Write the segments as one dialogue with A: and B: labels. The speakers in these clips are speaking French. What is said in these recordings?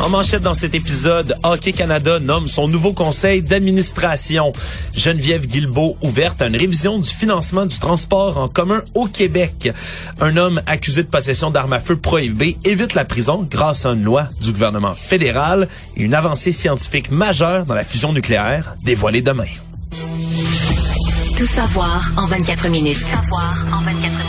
A: En manchette dans cet épisode, Hockey Canada nomme son nouveau conseil d'administration. Geneviève Guilbeault ouverte à une révision du financement du transport en commun au Québec. Un homme accusé de possession d'armes à feu prohibées évite la prison grâce à une loi du gouvernement fédéral et une avancée scientifique majeure dans la fusion nucléaire dévoilée demain.
B: Tout savoir en 24 minutes. Tout savoir en 24 minutes.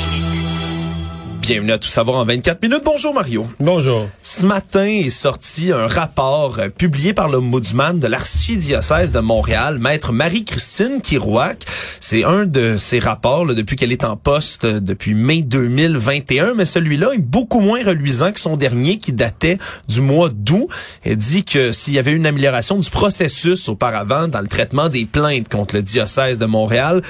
A: Bienvenue à Tout savoir en 24 minutes. Bonjour Mario.
C: Bonjour.
A: Ce matin est sorti un rapport euh, publié par l'ombudsman de l'archidiocèse de Montréal, maître Marie-Christine Kirouac. C'est un de ses rapports là, depuis qu'elle est en poste euh, depuis mai 2021, mais celui-là est beaucoup moins reluisant que son dernier qui datait du mois d'août. Elle dit que s'il y avait une amélioration du processus auparavant dans le traitement des plaintes contre le diocèse de Montréal,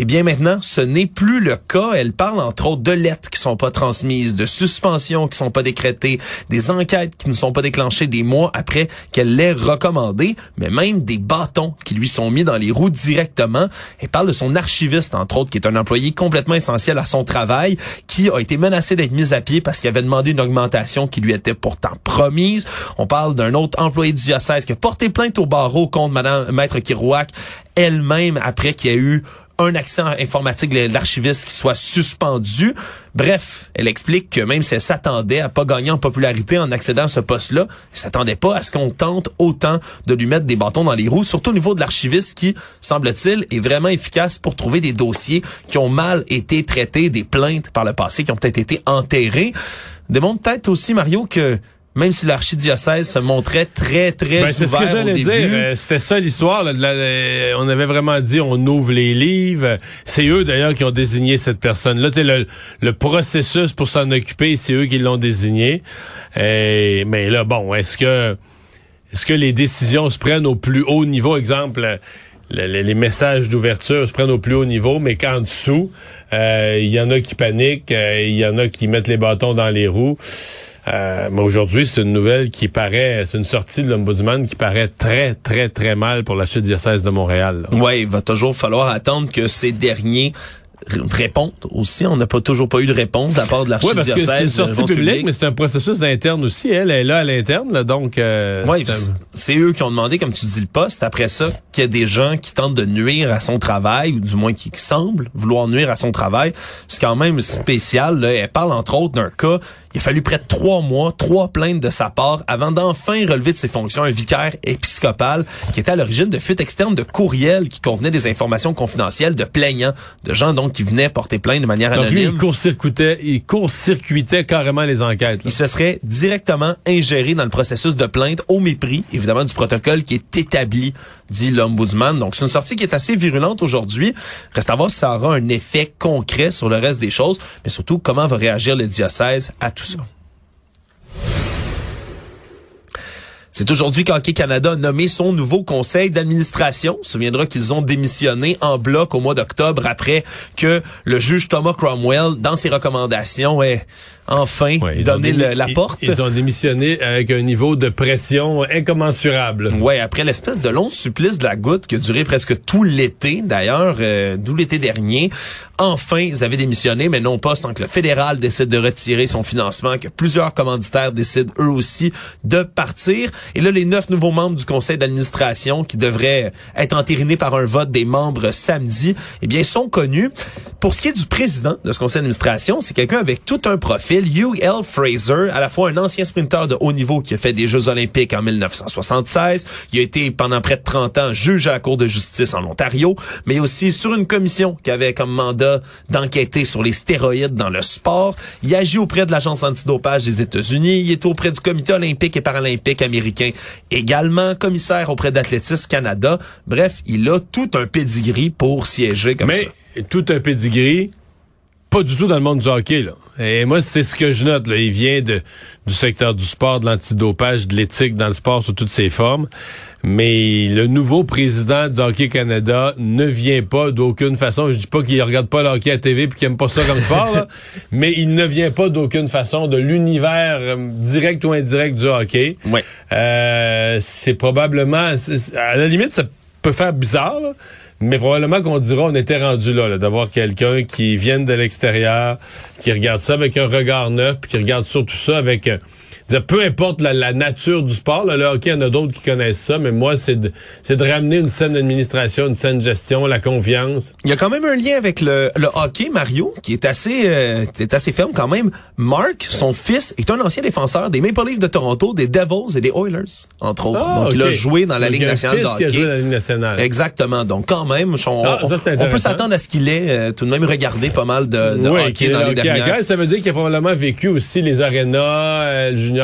A: eh bien maintenant, ce n'est plus le cas. Elle parle entre autres de lettres qui sont pas transmises, de suspensions qui sont pas décrétées, des enquêtes qui ne sont pas déclenchées des mois après qu'elle l'ait recommandé, mais même des bâtons qui lui sont mis dans les roues directement. Elle parle de son archiviste, entre autres, qui est un employé complètement essentiel à son travail, qui a été menacé d'être mis à pied parce qu'il avait demandé une augmentation qui lui était pourtant promise. On parle d'un autre employé du diocèse qui a porté plainte au barreau contre Madame Maître Kirouac elle-même après qu'il y a eu un accès informatique de l'archiviste qui soit suspendu. Bref, elle explique que même si elle s'attendait à pas gagner en popularité en accédant à ce poste-là, elle s'attendait pas à ce qu'on tente autant de lui mettre des bâtons dans les roues, surtout au niveau de l'archiviste qui, semble-t-il, est vraiment efficace pour trouver des dossiers qui ont mal été traités, des plaintes par le passé qui ont peut-être été enterrées. Démontre peut-être aussi, Mario, que même si l'archidiocèse se montrait très, très
C: ben, C'est ce que dire.
A: Euh,
C: C'était ça l'histoire. Euh, on avait vraiment dit, on ouvre les livres. C'est eux, d'ailleurs, qui ont désigné cette personne-là. Le, le processus pour s'en occuper, c'est eux qui l'ont désigné. Et, mais là, bon, est-ce que est-ce que les décisions se prennent au plus haut niveau? Exemple, les, messages d'ouverture se prennent au plus haut niveau, mais qu'en dessous, euh, il y en a qui paniquent, il y en a qui mettent les bâtons dans les roues. Euh, mais aujourd'hui, c'est une nouvelle qui paraît, c'est une sortie de l'Ombudsman qui paraît très, très, très mal pour la chute diocèse de Montréal.
A: Oui, il va toujours falloir attendre que ces derniers répondre aussi. On n'a pas toujours pas eu de réponse de la part de l'archidiocèse.
C: Oui, parce que c'est une sortie publique, mais c'est un processus d'interne aussi. Elle est là à l'interne, donc... Euh,
A: oui, c'est eux qui ont demandé, comme tu dis, le poste. Après ça, qu'il y a des gens qui tentent de nuire à son travail, ou du moins qui, semblent vouloir nuire à son travail. C'est quand même spécial. Là. Elle parle, entre autres, d'un cas il a fallu près de trois mois, trois plaintes de sa part avant d'enfin relever de ses fonctions un vicaire épiscopal qui était à l'origine de fuites externes de courriels qui contenaient des informations confidentielles de plaignants, de gens donc qui venaient porter plainte de manière
C: donc
A: anonyme.
C: Lui, il court-circuitait, il court-circuitait carrément les enquêtes.
A: Il se serait directement ingéré dans le processus de plainte au mépris, évidemment, du protocole qui est établi, dit l'ombudsman. Donc, c'est une sortie qui est assez virulente aujourd'hui. Reste à voir si ça aura un effet concret sur le reste des choses, mais surtout comment va réagir le diocèse à tout ça. C'est aujourd'hui qu'Hockey Canada a nommé son nouveau conseil d'administration. On se souviendra qu'ils ont démissionné en bloc au mois d'octobre après que le juge Thomas Cromwell, dans ses recommandations, ait enfin donné la porte.
C: Ils ont démissionné avec un niveau de pression incommensurable.
A: Ouais, après l'espèce de long supplice de la goutte qui a duré presque tout l'été, d'ailleurs, euh, d'où l'été dernier. Enfin, ils avaient démissionné, mais non pas sans que le fédéral décide de retirer son financement, que plusieurs commanditaires décident eux aussi de partir. Et là, les neuf nouveaux membres du conseil d'administration qui devraient être entérinés par un vote des membres samedi, eh bien, sont connus. Pour ce qui est du président de ce conseil d'administration, c'est quelqu'un avec tout un profil. Hugh L. Fraser, à la fois un ancien sprinter de haut niveau qui a fait des Jeux olympiques en 1976. Il a été pendant près de 30 ans juge à la Cour de justice en Ontario, mais aussi sur une commission qui avait comme mandat d'enquêter sur les stéroïdes dans le sport. Il agit auprès de l'Agence antidopage des États-Unis. Il est auprès du Comité olympique et paralympique américain également, commissaire auprès d'Athlétisme Canada. Bref, il a tout un pedigree pour siéger comme
C: mais,
A: ça.
C: Mais tout un pedigree, pas du tout dans le monde du hockey, là. Et moi, c'est ce que je note. Là. Il vient de, du secteur du sport, de l'antidopage, de l'éthique dans le sport sous toutes ses formes. Mais le nouveau président d'Hockey Canada ne vient pas d'aucune façon. Je dis pas qu'il regarde pas le hockey à TV puis qu'il aime pas ça comme sport, là, mais il ne vient pas d'aucune façon de l'univers euh, direct ou indirect du hockey.
A: Ouais.
C: Euh, c'est probablement, à la limite, ça peut faire bizarre, là, mais probablement qu'on dira on était rendu là, là, d'avoir quelqu'un qui vienne de l'extérieur, qui regarde ça avec un regard neuf, puis qui regarde surtout ça avec euh, dire, peu importe la, la nature du sport, là, le hockey, il y en a d'autres qui connaissent ça, mais moi, c'est de, c'est de ramener une saine administration, une saine gestion, la confiance.
A: Il y a quand même un lien avec le, le hockey, Mario, qui est assez, euh, est assez ferme quand même. Mark, son fils, est un ancien défenseur des Maple Leafs de Toronto, des Devils et des Oilers, entre autres.
C: Ah,
A: Donc, il a joué dans la Ligue nationale de
C: fils qui a joué dans
A: hockey.
C: la Ligue nationale.
A: Exactement. Donc, quand même, on,
C: Ah, ça,
A: on- on peut s'attendre à ce qu'il ait euh, tout de même regardé pas mal de, de
C: Oui,
A: hockey dans
C: le
A: les dernières.
C: Ça veut dire qu'il a probablement vécu aussi les arénas, euh, le junior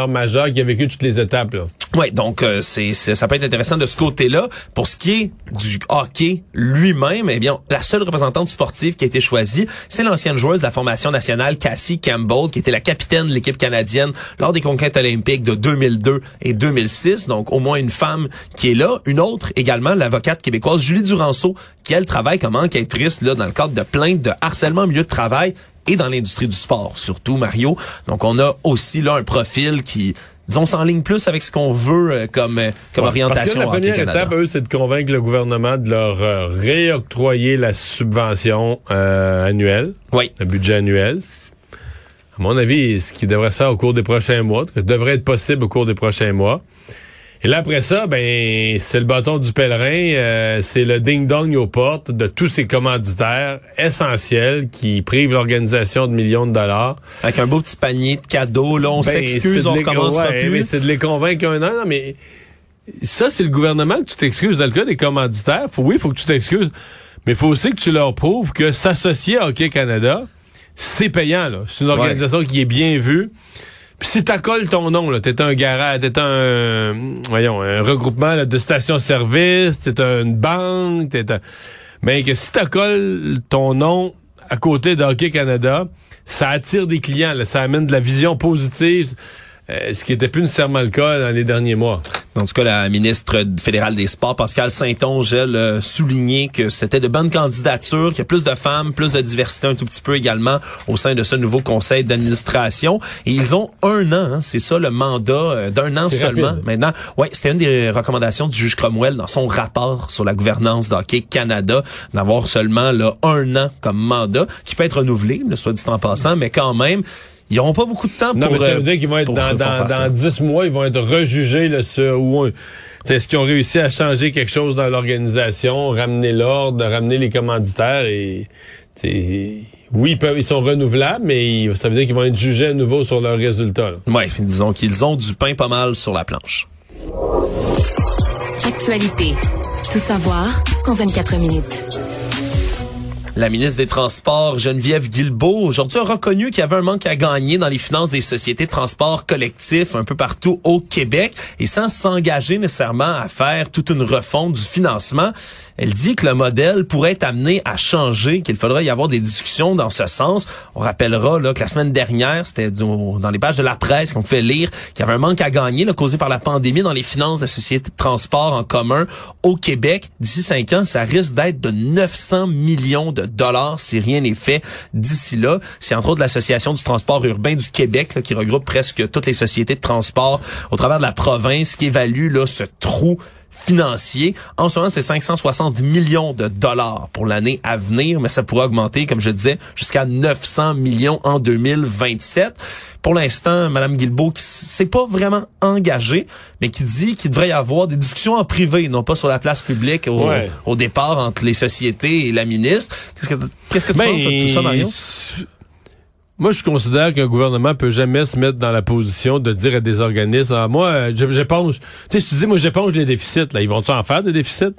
A: Ouais, donc euh, c'est c'est- ça peut être intéressant de ce côté-là. Pour ce qui est du hockey lui-même, eh bien, la seule représentante sportive qui a été choisie, c'est l'ancienne joueuse de la formation nationale Cassie Campbell, qui était la capitaine de l'équipe canadienne lors des conquêtes olympiques de 2002 et 2006. Donc, au moins une femme qui est là. Une autre également, l'avocate québécoise Julie Duranceau, qui elle travaille comme enquêtrice là dans le cadre de plaintes de harcèlement au milieu de travail et dans l'industrie du sport, surtout Mario. Donc, on a aussi là un profil qui disons, s'enligne plus avec ce qu'on veut euh, comme, euh, comme orientation
C: Parce que la première
A: Canada.
C: étape, eux, c'est de convaincre le gouvernement de leur euh, réoctroyer la subvention euh, annuelle,
A: Oui.
C: le budget annuel. À mon avis, ce qui devrait faire au cours des prochains mois, devrait être possible au cours des prochains mois. Et là, après ça, ben, c'est le bâton du pèlerin, euh, c'est le ding-dong aux portes de tous ces commanditaires essentiels qui privent l'organisation de millions de dollars.
A: Avec un beau petit panier de cadeaux, là, on
C: Ben,
A: s'excuse, on recommencera
C: ouais, mais
A: plus.
C: c'est de les convaincre un an, non, mais ça, c'est le gouvernement que tu t'excuses. Dans le cas des commanditaires, faut, oui, il faut que tu t'excuses, mais il faut aussi que tu leur prouves que s'associer à Hockey Canada, c'est payant. là. C'est une organisation qui est bien vue. Puis si t'accoles ton nom, là, t'es un garage, t'es un, voyons, un regroupement de stations-service, t'es une banque, t'es un... Ben, que si t'accoles ton nom à côté de Hockey Canada, ça attire des clients, ça amène de la vision positive, ce qui était plus nécessairement le cas dans les derniers mois.
A: En tout cas, la ministre fédérale des Sports, Pascal Saint-Onge, elle, a souligné que c'était de bonnes candidatures, qu'il y a plus de femmes, plus de diversité un tout petit peu également au sein de ce nouveau conseil d'administration. Et ils ont un an, hein, c'est ça le mandat euh, d'un an seulement.
C: rapide.
A: Maintenant, ouais, c'était une des recommandations du juge Cromwell dans son rapport sur la gouvernance d'Hockey Canada, d'avoir seulement là, un an comme mandat, qui peut être renouvelé, là, soit dit en passant, mais quand même, ils n'auront pas beaucoup de temps
C: Non,
A: pour...
C: mais ça
A: euh,
C: veut dire qu'ils vont être dans, dans, dans 10 mois, ils vont être rejugés là, sur où est-ce qu'ils ont réussi à changer quelque chose dans l'organisation, ramener l'ordre, ramener les commanditaires et t'sais, oui, ils, peuvent, ils sont renouvelables, mais ils- ça veut dire qu'ils vont être jugés à nouveau sur leurs résultats. là.
A: Ouais, disons qu'ils ont du pain pas mal sur la planche.
B: Actualité. Tout savoir en 24 minutes.
A: La ministre des Transports, Geneviève Guilbeault, aujourd'hui a reconnu qu'il y avait un manque à gagner dans les finances des sociétés de transport collectif un peu partout au Québec et sans s'engager nécessairement à faire toute une refonte du financement. Elle dit que le modèle pourrait être amené à changer, qu'il faudra y avoir des discussions dans ce sens. On rappellera que la semaine dernière, c'était dans les pages de la presse qu'on pouvait lire qu'il y avait un manque à gagner causé par la pandémie dans les finances des sociétés de transport en commun au Québec. D'ici cinq ans, ça risque d'être de 900 millions de dollars si rien n'est fait d'ici là. C'est entre autres l'Association du transport urbain du Québec qui regroupe presque toutes les sociétés de transport au travers de la province qui évalue là, ce trou financier. En ce moment, c'est 560 millions de dollars pour l'année à venir, mais ça pourrait augmenter, comme je disais, jusqu'à 900 millions en 2027. Pour l'instant, Madame Guilbeault, qui s'est pas vraiment engagée, mais qui dit qu'il devrait y avoir des discussions en privé, non pas sur la place publique au,
C: Ouais.
A: au départ entre les sociétés et la ministre. Qu'est-ce que, qu'est-ce que tu
C: Ben,
A: penses de tout ça, Mario?
C: Moi, je considère qu'un gouvernement peut jamais se mettre dans la position de dire à des organismes, ah, moi, euh, je- j'éponge. Tu sais, si tu dis, moi, j'éponge les déficits, là, ils vont-tu en faire des déficits?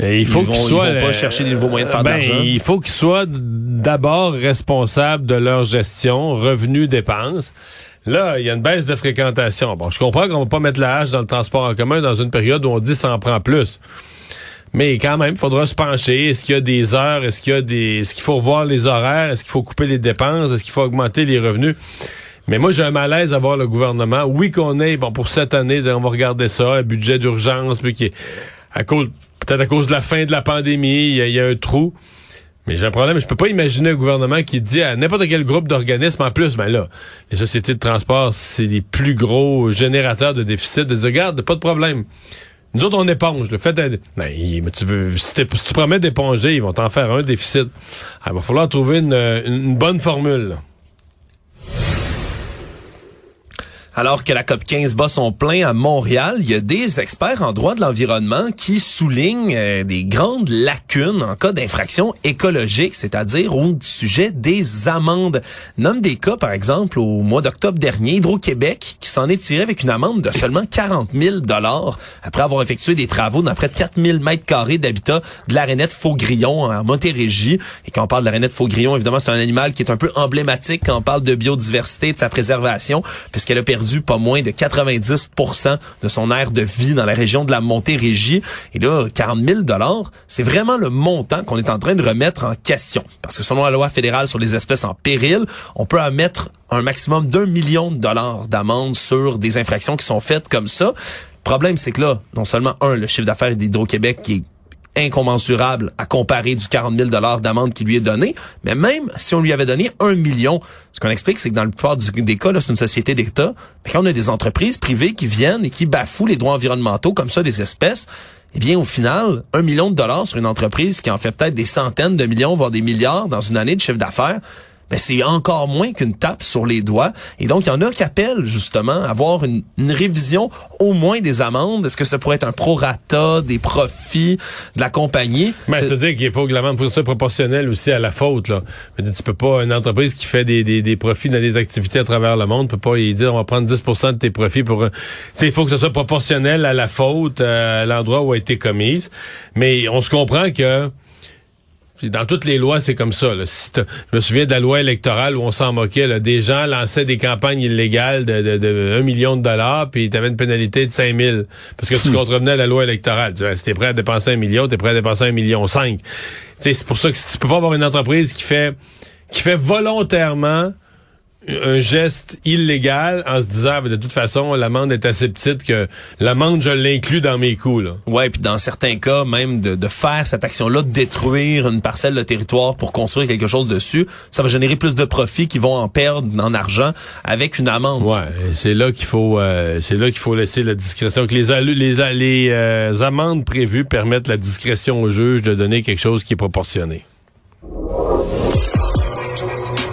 C: Et il faut
A: Ils
C: qu'ils
A: ils
C: soient,
A: vont pas
C: euh,
A: chercher des nouveaux moyens de faire
C: ben. Il faut qu'ils soient d'abord responsables de leur gestion, revenus, dépenses. Là, il y a une baisse de fréquentation. Bon, je comprends qu'on va pas mettre la hache dans le transport en commun dans une période où on dit ça en prend plus. Mais quand même, il faudra se pencher. Est-ce qu'il y a des heures? Est-ce qu'il y a des. Est-ce qu'il faut revoir les horaires? Est-ce qu'il faut couper les dépenses? Est-ce qu'il faut augmenter les revenus? Mais moi, j'ai un malaise à voir le gouvernement. Oui, qu'on ait, bon, pour cette année, on va regarder ça, un budget d'urgence, puis qui est à cause, peut-être à cause de la fin de la pandémie, il y, y a un trou. Mais j'ai un problème, je peux pas imaginer un gouvernement qui dit à n'importe quel groupe d'organismes, en plus, ben là, les sociétés de transport, c'est les plus gros générateurs de déficit, de dire, regarde, pas de problème. Nous autres, on éponge. Le fait d'être- ben, mais tu veux, si, tu promets d'éponger, ils vont t'en faire un déficit. Ah, il va falloir trouver une bonne formule.
A: Alors que la COP 15 bat son plein à Montréal, il y a des experts en droit de l'environnement qui soulignent euh, des grandes lacunes en cas d'infraction écologique, c'est-à-dire au sujet des amendes. Nomme des cas, par exemple, au mois d'octobre dernier, Hydro-Québec qui s'en est tiré avec une amende de seulement 40 000 dollars après avoir effectué des travaux dans près de 4 000 mètres carrés d'habitat de l'arénette Faux-Grillon en Montérégie. Et quand on parle de l'arénette Faux-Grillon, évidemment, c'est un animal qui est un peu emblématique quand on parle de biodiversité de sa préservation, puisqu'elle a perdu pas moins de 90 de son aire de vie dans la région de la Montérégie. Et là, 40 000 dollars, c'est vraiment le montant qu'on est en train de remettre en question. Parce que selon la loi fédérale sur les espèces en péril, on peut en un maximum d'un million de dollars d'amende sur des infractions qui sont faites comme ça. Le problème, c'est que là, non seulement, un, le chiffre d'affaires d'Hydro-Québec qui est incommensurable à comparer du 40 000 dollars d'amende qui lui est donné, mais même si on lui avait donné un million, ce qu'on explique, c'est que dans la plupart des cas, c'est une société d'État, mais quand on a des entreprises privées qui viennent et qui bafouent les droits environnementaux comme ça des espèces, eh bien, au final, un million de dollars sur une entreprise qui en fait peut-être des centaines de millions, voire des milliards dans une année de chiffre d'affaires, ben c'est encore moins qu'une tape sur les doigts. Et donc, il y en a qui appellent justement à avoir une, une révision au moins des amendes. Est-ce que ça pourrait être un prorata des profits de la compagnie?
C: Mais
A: C'est-
C: c'est-à-dire qu'il faut que l'amende soit proportionnelle aussi à la faute. Là. Mais tu peux pas, une entreprise qui fait des, des, des profits dans des activités à travers le monde, peut pas y dire on va prendre 10% de tes profits pour... sais, il faut que ce soit proportionnel à la faute, à l'endroit où a été commise. Mais on se comprend que... Dans toutes les lois, c'est comme ça. Là. Si je me souviens de la loi électorale où on s'en moquait. Là. Des gens lançaient des campagnes illégales de, de, de 1 million de dollars, puis tu avais une pénalité de 5 000 parce que tu contrevenais à la loi électorale. Tu vois, si t'es prêt à dépenser un million, t'es prêt à dépenser un million cinq. C'est pour ça que si tu peux pas avoir une entreprise qui fait qui fait volontairement un geste illégal en se disant ben, de toute façon l'amende est assez petite que l'amende je l'inclus dans mes coûts là.
A: Ouais, puis dans certains cas, même de, de faire cette action-là, de détruire une parcelle de territoire pour construire quelque chose dessus, ça va générer plus de profits qui vont en perdre en argent avec une amende.
C: Ouais, c'est là qu'il faut euh, c'est là qu'il faut laisser la discrétion que les les les euh, amendes prévues permettent la discrétion au juge de donner quelque chose qui est proportionné.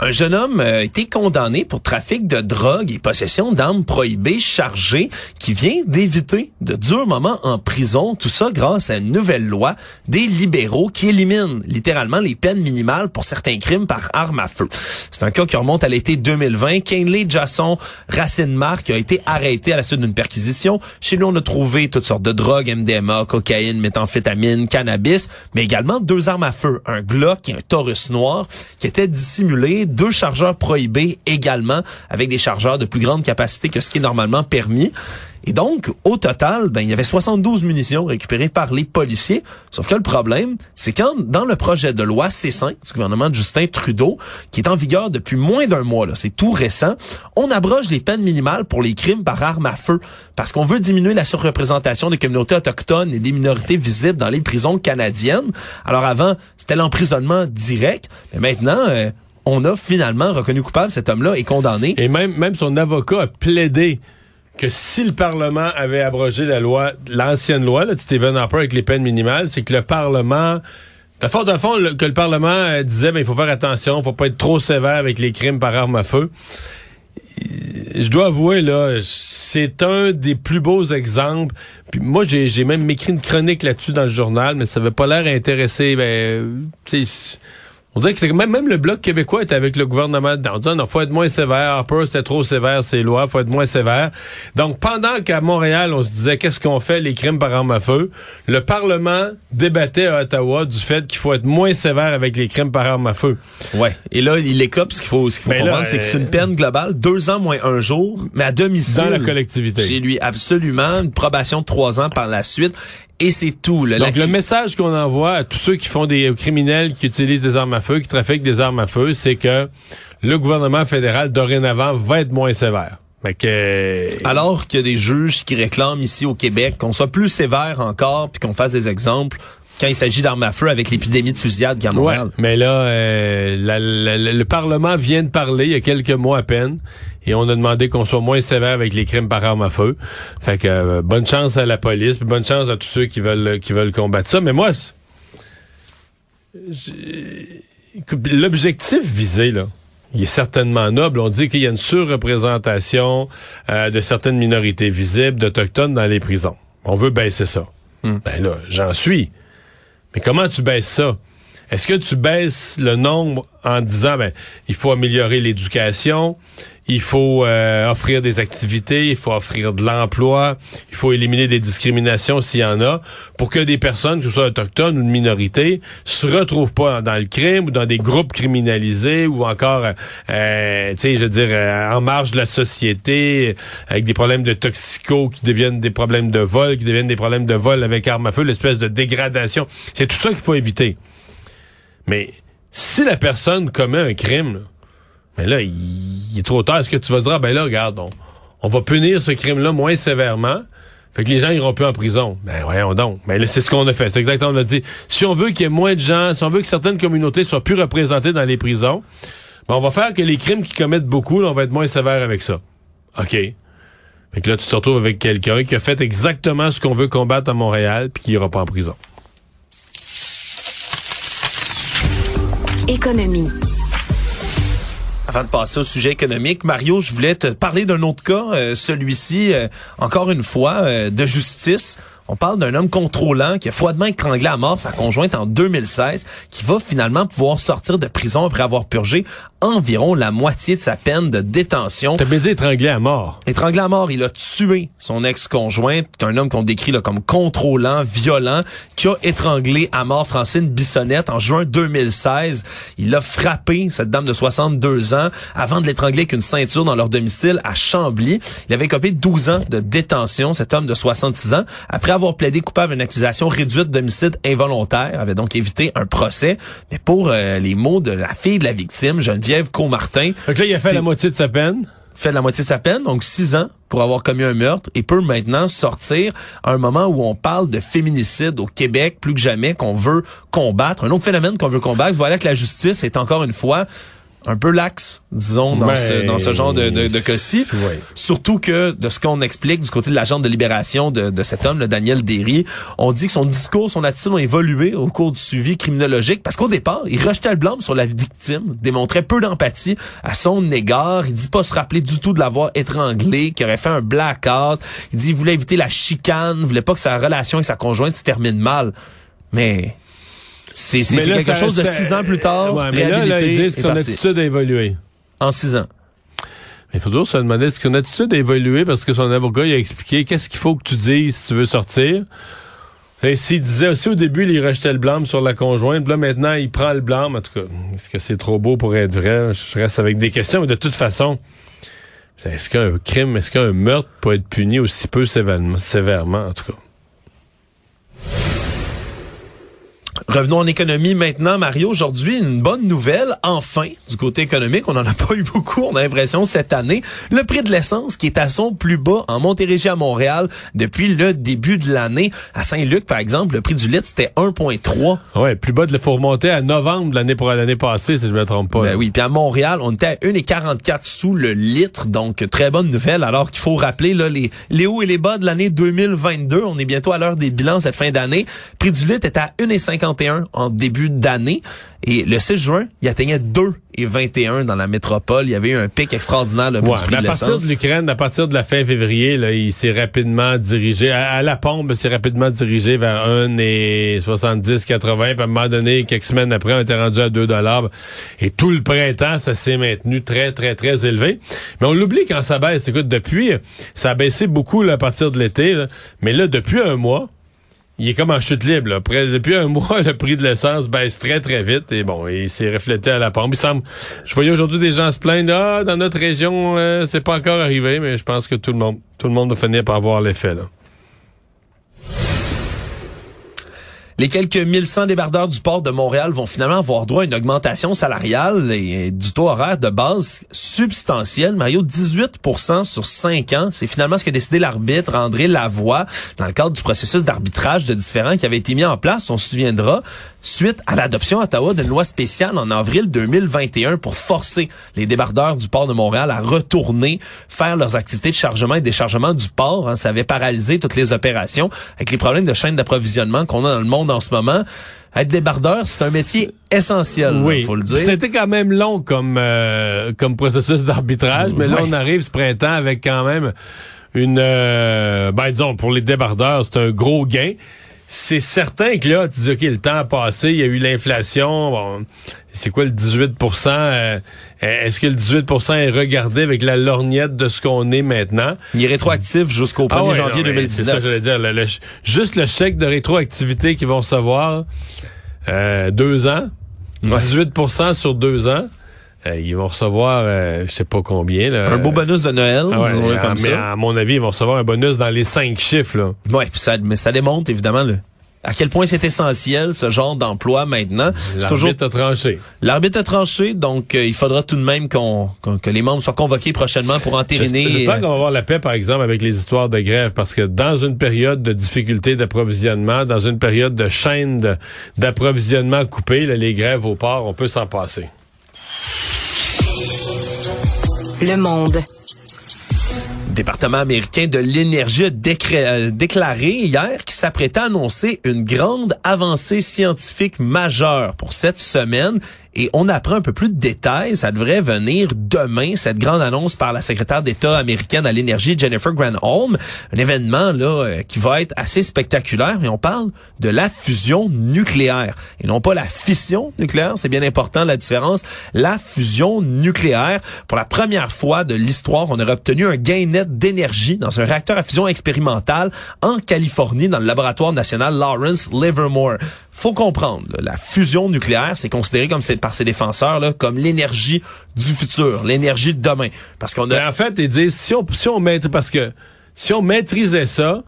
A: Un jeune homme euh, a été condamné pour trafic de drogue et possession d'armes prohibées chargées qui vient d'éviter de durs moments en prison. Tout ça grâce à une nouvelle loi des libéraux qui élimine littéralement les peines minimales pour certains crimes par arme à feu. C'est un cas qui remonte à l'été 2020. Kenley Jasson Racine Marc a été arrêté à la suite d'une perquisition. Chez lui, on a trouvé toutes sortes de drogues, MDMA, cocaïne, méthamphétamine, cannabis, mais également deux armes à feu, un Glock et un Taurus noir qui étaient dissimulés, deux chargeurs prohibés également, avec des chargeurs de plus grande capacité que ce qui est normalement permis. Et donc, au total, ben, il y avait 72 munitions récupérées par les policiers. Sauf que le problème, c'est quand, dans le projet de loi C5 du gouvernement de Justin Trudeau, qui est en vigueur depuis moins d'un mois, là, c'est tout récent, on abroge les peines minimales pour les crimes par arme à feu. Parce qu'on veut diminuer la surreprésentation des communautés autochtones et des minorités visibles dans les prisons canadiennes. Alors avant, c'était l'emprisonnement direct. Mais maintenant, euh, on a finalement reconnu coupable cet homme-là et condamné.
C: Et même même son avocat a plaidé que si le Parlement avait abrogé la loi, l'ancienne loi là, de Stephen Harper avec les peines minimales, c'est que le Parlement le fond, le fond, que le Parlement euh, disait, ben, il faut faire attention, faut pas être trop sévère avec les crimes par arme à feu. Euh, Je dois avouer, là, c'est un des plus beaux exemples. Puis moi, j'ai même écrit une chronique là-dessus dans le journal, mais ça avait pas l'air intéressé. Ben, euh, tu sais, on dirait que même, même le Bloc québécois était avec le gouvernement dedans. On disait, non, faut être moins sévère. Harper, c'était trop sévère, ces lois. Faut être moins sévère. Donc, pendant qu'à Montréal, on se disait, qu'est-ce qu'on fait, les crimes par arme à feu, le Parlement débattait à Ottawa du fait qu'il faut être moins sévère avec les crimes par arme à feu.
A: Ouais. Et là, il écope. Ce qu'il faut, ce qu'il faut
C: Ben
A: comprendre, c'est que c'est
C: euh,
A: une peine globale, deux ans moins un jour, mais à domicile.
C: Dans la collectivité.
A: Chez lui, absolument. Une probation de trois ans par la suite. Et c'est tout. Là,
C: Donc, le message qu'on envoie à tous ceux qui font des criminels qui utilisent des armes à feu, qui trafiquent des armes à feu, c'est que le gouvernement fédéral, dorénavant, va être moins sévère. Fait que...
A: Alors qu'il y a des juges qui réclament ici au Québec qu'on soit plus sévère encore, puis qu'on fasse des exemples quand il s'agit d'armes à feu avec l'épidémie de fusillade à Montréal.
C: Ouais, mais là, euh, la- la- la- le Parlement vient de parler il y a quelques mois à peine. Et on a demandé qu'on soit moins sévère avec les crimes par arme à feu. Fait que euh, bonne chance à la police, puis bonne chance à tous ceux qui veulent qui veulent combattre ça. Mais moi, l'objectif visé là, il est certainement noble. On dit qu'il y a une surreprésentation euh, de certaines minorités visibles, d'autochtones dans les prisons. On veut baisser ça. Ben là, j'en suis. Mais comment tu baisses ça? Est-ce que tu baisses le nombre en disant, ben, il faut améliorer l'éducation, il faut euh, offrir des activités, il faut offrir de l'emploi, il faut éliminer des discriminations s'il y en a, pour que des personnes, que ce soit autochtones ou de minorité, se retrouvent pas dans le crime ou dans des groupes criminalisés ou encore, euh, tu sais, je veux dire, euh, en marge de la société, avec des problèmes de toxico qui deviennent des problèmes de vol, qui deviennent des problèmes de vol avec arme à feu, l'espèce de dégradation. C'est tout ça qu'il faut éviter. Mais si la personne commet un crime, ben là, il, est trop tard. Est-ce que tu vas dire, ah, ben là, regarde, on, on va punir ce crime-là moins sévèrement. Fait que les gens iront plus en prison. Ben voyons donc. Mais là, c'est ce qu'on a fait. C'est exactement qu'on a dit. Si on veut qu'il y ait moins de gens, si on veut que certaines communautés soient plus représentées dans les prisons, ben on va faire que les crimes qui commettent beaucoup, là, on va être moins sévère avec ça. OK? Fait que là, tu te retrouves avec quelqu'un qui a fait exactement ce qu'on veut combattre à Montréal, puis qui ira pas en prison.
B: Économie.
A: Avant de passer au sujet économique, Mario, je voulais te parler d'un autre cas, euh, celui-ci, euh, encore une fois, euh, de justice. On parle d'un homme contrôlant qui a froidement étranglé à mort sa conjointe en 2016, qui va finalement pouvoir sortir de prison après avoir purgé environ la moitié de sa peine de détention.
C: T'as bien dit étranglé à mort.
A: Étranglé à mort, il a tué son ex-conjointe, un homme qu'on décrit là, comme contrôlant, violent, qui a étranglé à mort Francine Bissonnette en juin 2016. Il a frappé cette dame de 62 ans avant de l'étrangler avec une ceinture dans leur domicile à Chambly. Il avait copé 12 ans de détention, cet homme de 66 ans, après avoir plaidé coupable d'une accusation réduite d'homicide involontaire, avait donc évité un procès. Mais pour euh, les mots de la fille de la victime, Geneviève Comartin,
C: Fait que là, il a fait la moitié de sa peine.
A: fait la moitié de sa peine, donc six ans pour avoir commis un meurtre, et peut maintenant sortir à un moment où on parle de féminicide au Québec plus que jamais qu'on veut combattre, un autre phénomène qu'on veut combattre. Voilà que la justice est encore une fois un peu laxe, disons, dans, ce, dans ce genre de, de, de cas-ci. Surtout que de ce qu'on explique du côté de l'agent de libération de, de cet homme, le Daniel Derry, on dit que son discours, son attitude ont évolué au cours du suivi criminologique parce qu'au départ, il rejetait le blâme sur la victime, démontrait peu d'empathie à son égard. Il dit pas se rappeler du tout de l'avoir étranglé, qu'il aurait fait un blackout. Il dit qu'il voulait éviter la chicane, voulait pas que sa relation avec sa conjointe se termine mal. Mais c'est quelque
C: ça-
A: chose de six ans plus tard,
C: Ouais, mais là, là, ils disent que son attitude a évolué.
A: en six ans.
C: Mais il faut toujours se demander, est-ce que son attitude a évolué parce que son avocat il a expliqué qu'est-ce qu'il faut que tu dises si tu veux sortir? S'il disait aussi au début, il rejetait le blâme sur la conjointe, là maintenant il prend le blâme. En tout cas, est-ce que c'est trop beau pour être vrai? Je reste avec des questions, mais de toute façon, est-ce qu'un crime, est-ce qu'un meurtre peut être puni aussi peu sévèrement, sévèrement en tout cas?
A: Revenons en économie maintenant, Mario. Aujourd'hui, une bonne nouvelle, enfin, du côté économique. On n'en a pas eu beaucoup, on a l'impression, cette année. Le prix de l'essence qui est à son plus bas en Montérégie à Montréal depuis le début de l'année. À Saint-Luc, par exemple, le prix du litre, c'était 1,3.
C: Ouais, plus bas de faut remonter à novembre de l'année pour l'année passée, si je me trompe pas.
A: Ben oui, puis à Montréal, on était à 1,44 sous le litre, donc très bonne nouvelle. Alors qu'il faut rappeler là, les, les hauts et les bas de l'année 2022. On est bientôt à l'heure des bilans cette fin d'année. Prix du litre était à 1,51 en début d'année. Et le 6 juin, il atteignait 2,21 dans la métropole. Il y avait eu un pic extraordinaire là,
C: Ouais,
A: prix
C: mais à
A: de
C: partir de l'Ukraine, à partir de la fin février, là, il s'est rapidement dirigé, à, à la pompe, il s'est rapidement dirigé vers 1,70, 80, puis à un moment donné, quelques semaines après, on était rendu à 2 dollars. Et tout le printemps, ça s'est maintenu très, très, très élevé. Mais on l'oublie quand ça baisse. Écoute, depuis, ça a baissé beaucoup là, à partir de l'été, là. mais là, depuis un mois, il est comme en chute libre. Là. Depuis un mois, le prix de l'essence baisse très, très vite. Et bon, il s'est reflété à la pompe. Il semble. Je voyais aujourd'hui des gens se plaindre. Ah, dans notre région, euh, c'est pas encore arrivé, mais je pense que tout le monde, tout le monde va finir par voir l'effet. Là.
A: Les quelques 1100 débardeurs du port de Montréal vont finalement avoir droit à une augmentation salariale et du taux horaire de base substantielle. Mario, 18% sur 5 ans. C'est finalement ce qu'a décidé l'arbitre André Lavoie dans le cadre du processus d'arbitrage de différents qui avait été mis en place, on se souviendra, suite à l'adoption à Ottawa d'une loi spéciale en avril 2021 pour forcer les débardeurs du port de Montréal à retourner faire leurs activités de chargement et déchargement du port. Hein. Ça avait paralysé toutes les opérations avec les problèmes de chaîne d'approvisionnement qu'on a dans le monde en ce moment. Être débardeur, c'est un métier essentiel, oui. faut le dire.
C: C'était quand même long comme euh, comme processus d'arbitrage, mais là on arrive ce printemps avec quand même une euh, ben disons pour les débardeurs, c'est un gros gain c'est certain que là, tu dis, OK, le temps a passé, il y a eu l'inflation. Bon, c'est quoi le 18% euh, Est-ce que le 18% est regardé avec la lorgnette de ce qu'on est maintenant?
A: Il est rétroactif jusqu'au 1er ah janvier 2019. C'est ça,
C: je dire. juste le chèque de rétroactivité qu'ils vont recevoir, euh, deux ans, 18% sur deux ans. Euh, ils vont recevoir, euh, je sais pas combien. Là,
A: un beau bonus de Noël, ah disons-le comme
C: mais
A: ça.
C: À mon avis, ils vont recevoir un bonus dans les cinq chiffres. Là.
A: Ouais, ça, mais ça démontre évidemment le, à quel point c'est essentiel ce genre d'emploi maintenant.
C: L'arbitre a tranché.
A: L'arbitre a tranché, donc euh, il faudra tout de même qu'on que les membres soient convoqués prochainement pour entériner.
C: J'espère qu'on va avoir la paix, par exemple, avec les histoires de grève, parce que dans une période de difficulté d'approvisionnement, dans une période de chaîne d'approvisionnement coupée, les grèves au port, on peut s'en passer.
B: Le Monde.
A: Département américain de l'énergie a euh, déclaré hier qu'il s'apprêtait à annoncer une grande avancée scientifique majeure pour cette semaine et on apprend un peu plus de détails. Ça devrait venir demain, cette grande annonce par la secrétaire d'État américaine à l'énergie, Jennifer Granholm. Un événement là euh, qui va être assez spectaculaire. Et on parle de la fusion nucléaire. Et non pas la fission nucléaire. C'est bien important la différence. La fusion nucléaire. Pour la première fois de l'histoire, on aurait obtenu un gain net d'énergie dans un réacteur à fusion expérimental en Californie dans le laboratoire national Lawrence Livermore faut comprendre, la fusion nucléaire, c'est considéré comme par ses défenseurs là, comme l'énergie du futur, l'énergie de demain. Parce qu'on a.
C: Ben, en fait, ils disent si on si on parce que si on maîtrisait ça,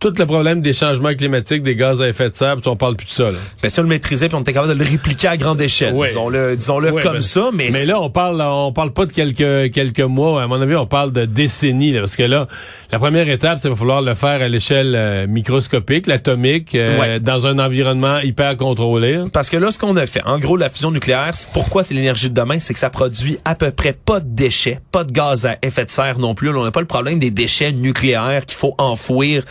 C: tout le problème des changements climatiques, des gaz à effet de serre, on parle plus de ça. Là.
A: Ben, si on le maîtrisait, puis on était capable de le répliquer à grande échelle, disons-le, disons-le comme
C: ben,
A: ça. Mais,
C: mais là, on parle, on parle pas de quelques quelques mois. À mon avis, on parle de décennies, parce que là, la première étape, c'est qu'il va falloir le faire à l'échelle euh, microscopique, l'atomique, euh, dans un environnement hyper contrôlé.
A: Parce que là, ce qu'on a fait, en gros, la fusion nucléaire, pourquoi c'est l'énergie de demain, c'est que ça produit à peu près pas de déchets, pas de gaz à effet de serre non plus. on n'a pas le problème des déchets nucléaires qu'il faut enfouir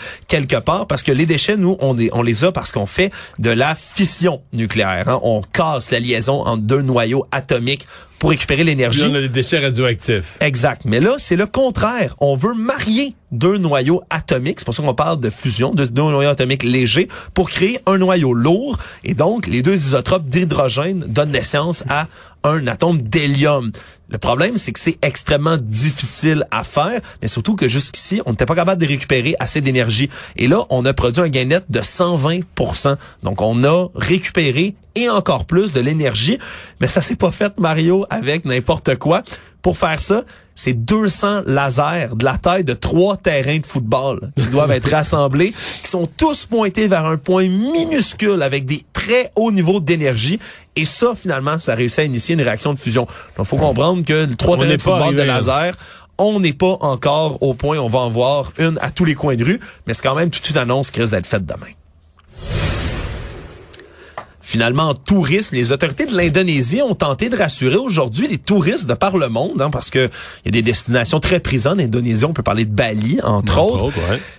A: quelque part parce que les déchets, nous, on, on les a parce qu'on fait de la fission nucléaire. Hein. On casse la liaison entre deux noyaux atomiques pour récupérer l'énergie.
C: On a des déchets radioactifs.
A: Exact. Mais là, c'est le contraire. On veut marier deux noyaux atomiques. C'est pour ça qu'on parle de fusion, de deux noyaux atomiques légers pour créer un noyau lourd. Et donc, les deux isotropes d'hydrogène donnent naissance à un atome d'hélium. Le problème, c'est que c'est extrêmement difficile à faire, mais surtout que jusqu'ici, on n'était pas capable de récupérer assez d'énergie. Et là, on a produit un gain net de 120% Donc, on a récupéré et encore plus de l'énergie, mais ça s'est pas fait, Mario, avec n'importe quoi. Pour faire ça, c'est 200 lasers de la taille de trois terrains de football qui doivent être rassemblés, qui sont tous pointés vers un point minuscule avec des très hauts niveaux d'énergie. Et ça, finalement, ça réussit à initier une réaction de fusion. Donc, faut comprendre que le trois terrains de football de laser, on n'est pas encore au point, on va en voir une à tous les coins de rue, mais c'est quand même toute une annonce qui risque d'être faite demain finalement en tourisme. Les autorités de l'Indonésie ont tenté de rassurer aujourd'hui les touristes de par le monde, hein, parce que il y a des destinations très prisées en Indonésie. On peut parler de Bali, entre, autres.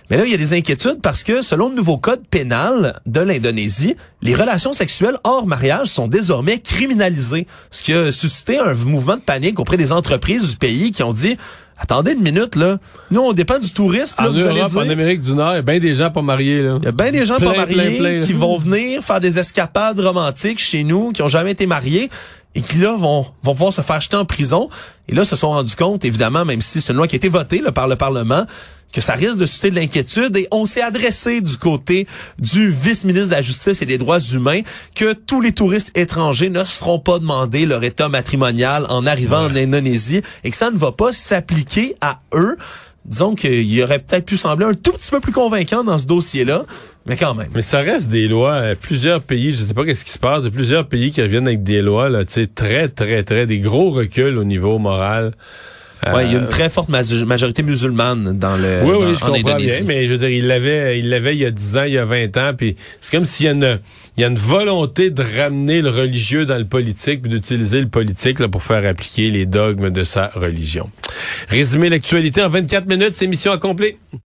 A: Mais là, il y a des inquiétudes parce que selon le nouveau code pénal de l'Indonésie, les relations sexuelles hors mariage sont désormais criminalisées, ce qui a suscité un mouvement de panique auprès des entreprises du pays qui ont dit Attendez une minute, là. Nous, on dépend du tourisme.
C: En Europe, en Amérique du Nord, il y a bien des gens pas mariés. Là.
A: Il y a bien des gens pas mariés qui vont venir faire des escapades romantiques chez nous, qui ont jamais été mariés et qui là vont vont pouvoir se faire jeter en prison. Et là, se sont rendus compte, évidemment, même si c'est une loi qui a été votée là, par le Parlement, que ça risque de susciter de l'inquiétude et on s'est adressé du côté du vice-ministre de la Justice et des Droits humains que tous les touristes étrangers ne seront pas demandés leur état matrimonial en arrivant en Indonésie et que ça ne va pas s'appliquer à eux disons qu'il aurait peut-être pu sembler un tout petit peu plus convaincant dans ce dossier-là. Mais quand même.
C: Mais ça reste des lois. plusieurs pays, je sais pas qu'est-ce qui se passe, de plusieurs pays qui reviennent avec des lois, là, tu sais, très, très, très, des gros reculs au niveau moral.
A: Ouais, il y a
C: Euh,
A: une très forte ma- majorité musulmane dans le
C: Oui,
A: dans-
C: oui, je
A: en
C: comprends bien, mais je veux dire, il l'avait, il l'avait il y a 10 ans, il y a 20 ans, puis c'est comme s'il y a une, il y a une volonté de ramener le religieux dans le politique, puis d'utiliser le politique là, pour faire appliquer les dogmes de sa religion. Résumer l'actualité en 24 minutes, c'est mission accomplie.